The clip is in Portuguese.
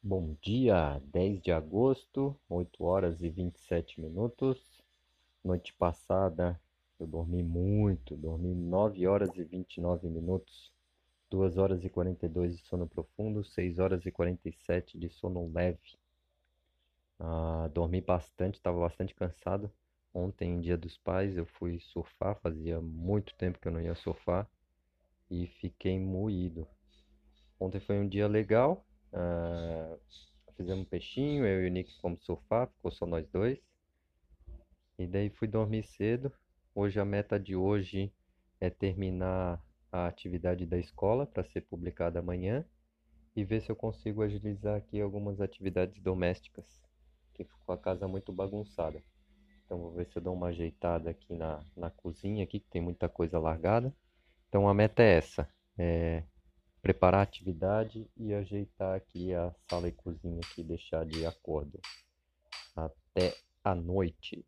Bom dia, 10 de agosto, 8 horas e 27 minutos. Noite passada eu dormi muito, dormi 9 horas e 29 minutos, 2 horas e 42 de sono profundo, 6 horas e 47 de sono leve. Ah, dormi bastante, estava bastante cansado. Ontem, dia dos pais, eu fui surfar, fazia muito tempo que eu não ia surfar e fiquei moído. Ontem foi um dia legal, Uh, fizemos um peixinho, eu e o Nick fomos surfar, ficou só nós dois. E daí fui dormir cedo. Hoje a meta de hoje é terminar a atividade da escola para ser publicada amanhã e ver se eu consigo agilizar aqui algumas atividades domésticas, que ficou a casa muito bagunçada. Então vou ver se eu dou uma ajeitada aqui na, na cozinha aqui, que tem muita coisa largada. Então a meta é essa, é preparar a atividade e ajeitar aqui a sala e cozinha aqui, deixar de acordo. Até a noite.